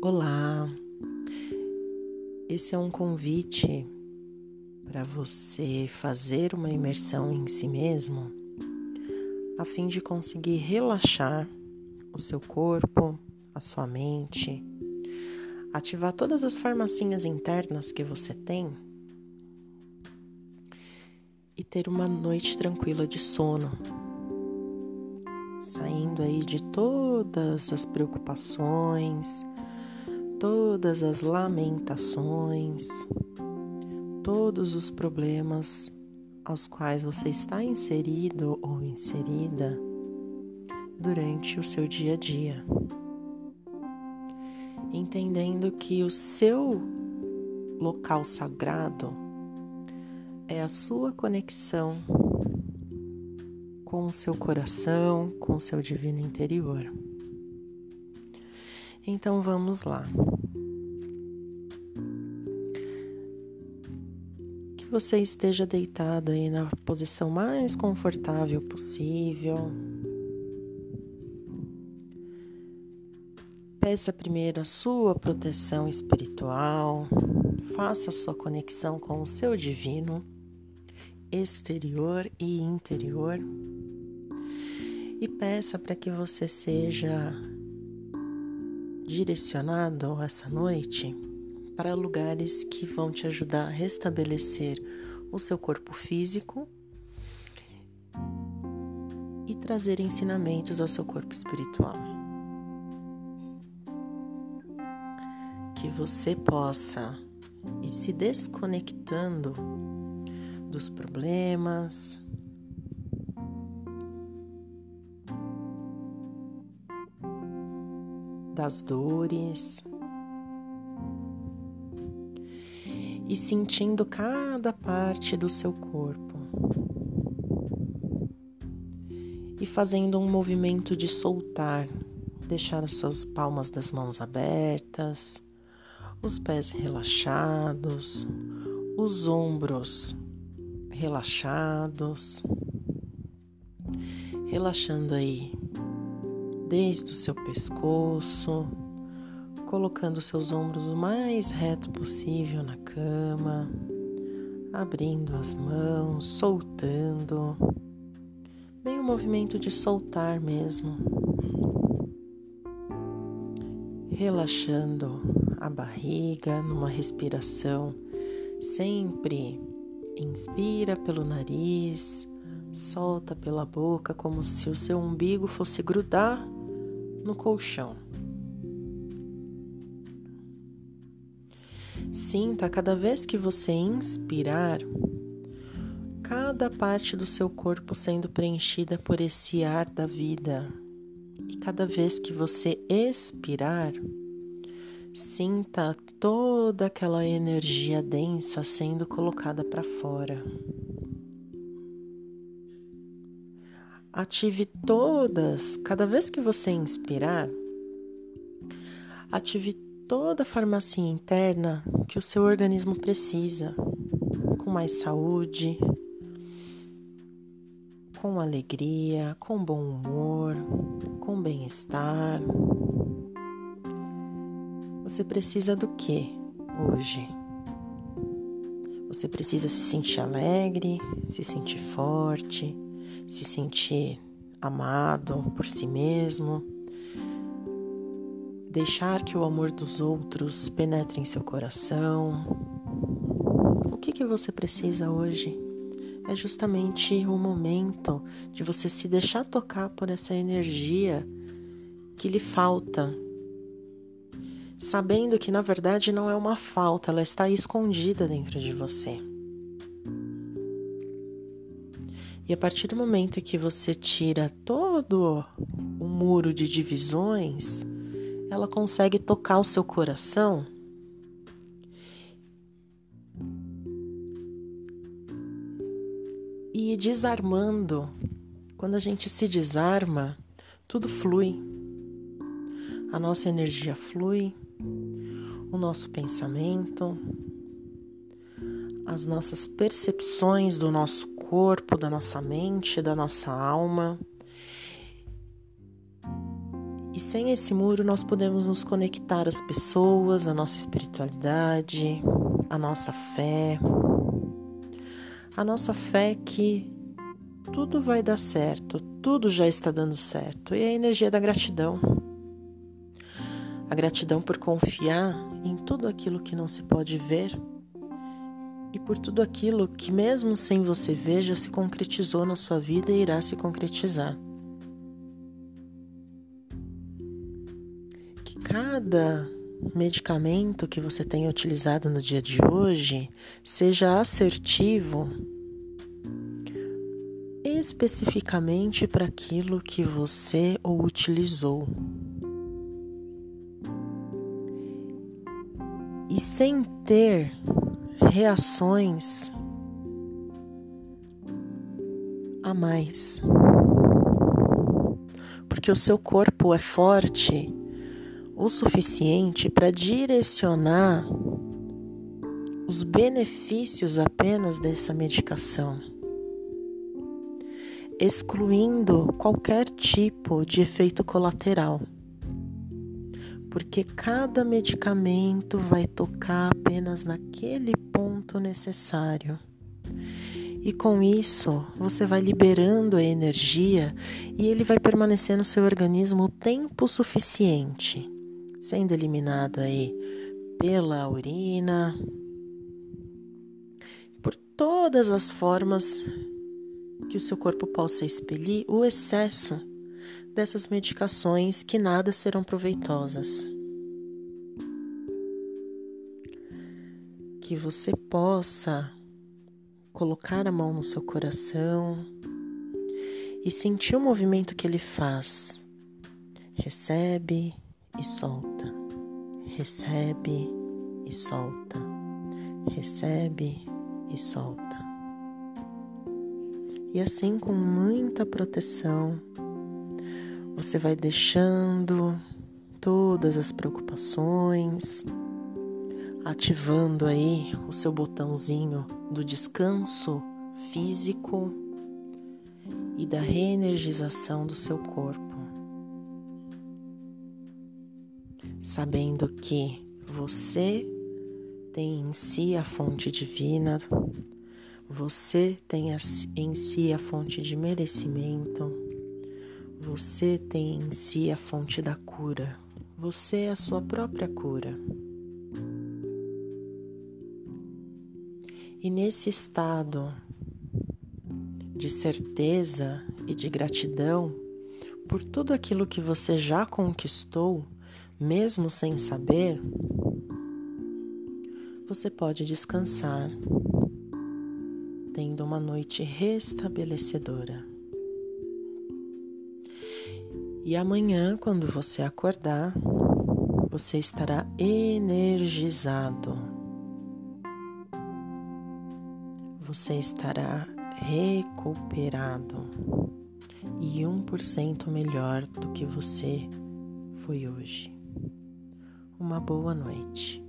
Olá, esse é um convite para você fazer uma imersão em si mesmo, a fim de conseguir relaxar o seu corpo, a sua mente, ativar todas as farmacinhas internas que você tem e ter uma noite tranquila de sono. Saindo aí de todas as preocupações, todas as lamentações, todos os problemas aos quais você está inserido ou inserida durante o seu dia a dia. Entendendo que o seu local sagrado é a sua conexão com o seu coração, com o seu divino interior. Então vamos lá. Que você esteja deitado aí na posição mais confortável possível. Peça primeiro a sua proteção espiritual, faça a sua conexão com o seu divino exterior e interior e peça para que você seja direcionado essa noite para lugares que vão te ajudar a restabelecer o seu corpo físico e trazer ensinamentos ao seu corpo espiritual. Que você possa ir se desconectando dos problemas, das dores. E sentindo cada parte do seu corpo. E fazendo um movimento de soltar, deixar as suas palmas das mãos abertas, os pés relaxados, os ombros relaxados, relaxando aí desde o seu pescoço, colocando seus ombros o mais reto possível na cama, abrindo as mãos, soltando, bem o movimento de soltar mesmo, relaxando a barriga numa respiração sempre inspira pelo nariz, solta pela boca como se o seu umbigo fosse grudar no colchão. Sinta cada vez que você inspirar, cada parte do seu corpo sendo preenchida por esse ar da vida. E cada vez que você expirar, sinta toda aquela energia densa sendo colocada para fora. Ative todas, cada vez que você inspirar, ative toda a farmácia interna que o seu organismo precisa, com mais saúde, com alegria, com bom humor, com bem-estar. Você precisa do que hoje? Você precisa se sentir alegre, se sentir forte se sentir amado por si mesmo, deixar que o amor dos outros penetre em seu coração. O que, que você precisa hoje? É justamente o momento de você se deixar tocar por essa energia que lhe falta, sabendo que na verdade não é uma falta, ela está escondida dentro de você. E a partir do momento que você tira todo o muro de divisões, ela consegue tocar o seu coração e desarmando. Quando a gente se desarma, tudo flui. A nossa energia flui, o nosso pensamento, as nossas percepções do nosso corpo, da nossa mente, da nossa alma. E sem esse muro, nós podemos nos conectar às pessoas, à nossa espiritualidade, à nossa fé. A nossa fé que tudo vai dar certo, tudo já está dando certo. E a energia da gratidão. A gratidão por confiar em tudo aquilo que não se pode ver e por tudo aquilo que, mesmo sem você ver, já se concretizou na sua vida e irá se concretizar. Que cada medicamento que você tenha utilizado no dia de hoje seja assertivo especificamente para aquilo que você o utilizou. E sem ter reações a mais. Porque o seu corpo é forte o suficiente para direcionar os benefícios apenas dessa medicação, excluindo qualquer tipo de efeito colateral. Porque cada medicamento vai tocar apenas naquele ponto necessário. E com isso, você vai liberando a energia e ele vai permanecer no seu organismo o tempo suficiente sendo eliminado aí pela urina, por todas as formas que o seu corpo possa expelir o excesso dessas medicações que nada serão proveitosas. Que você possa colocar a mão no seu coração e sentir o movimento que ele faz. Recebe e solta, recebe e solta, recebe e solta. E assim, com muita proteção, você vai deixando todas as preocupações, ativando aí o seu botãozinho do descanso físico e da reenergização do seu corpo. sabendo que você tem em si a fonte divina, você tem em si a fonte de merecimento, você tem em si a fonte da cura, você é a sua própria cura. E nesse estado de certeza e de gratidão por tudo aquilo que você já conquistou, mesmo sem saber, você pode descansar, tendo uma noite restabelecedora. E amanhã, quando você acordar, você estará energizado. Você estará recuperado e 1% melhor do que você foi hoje uma boa noite.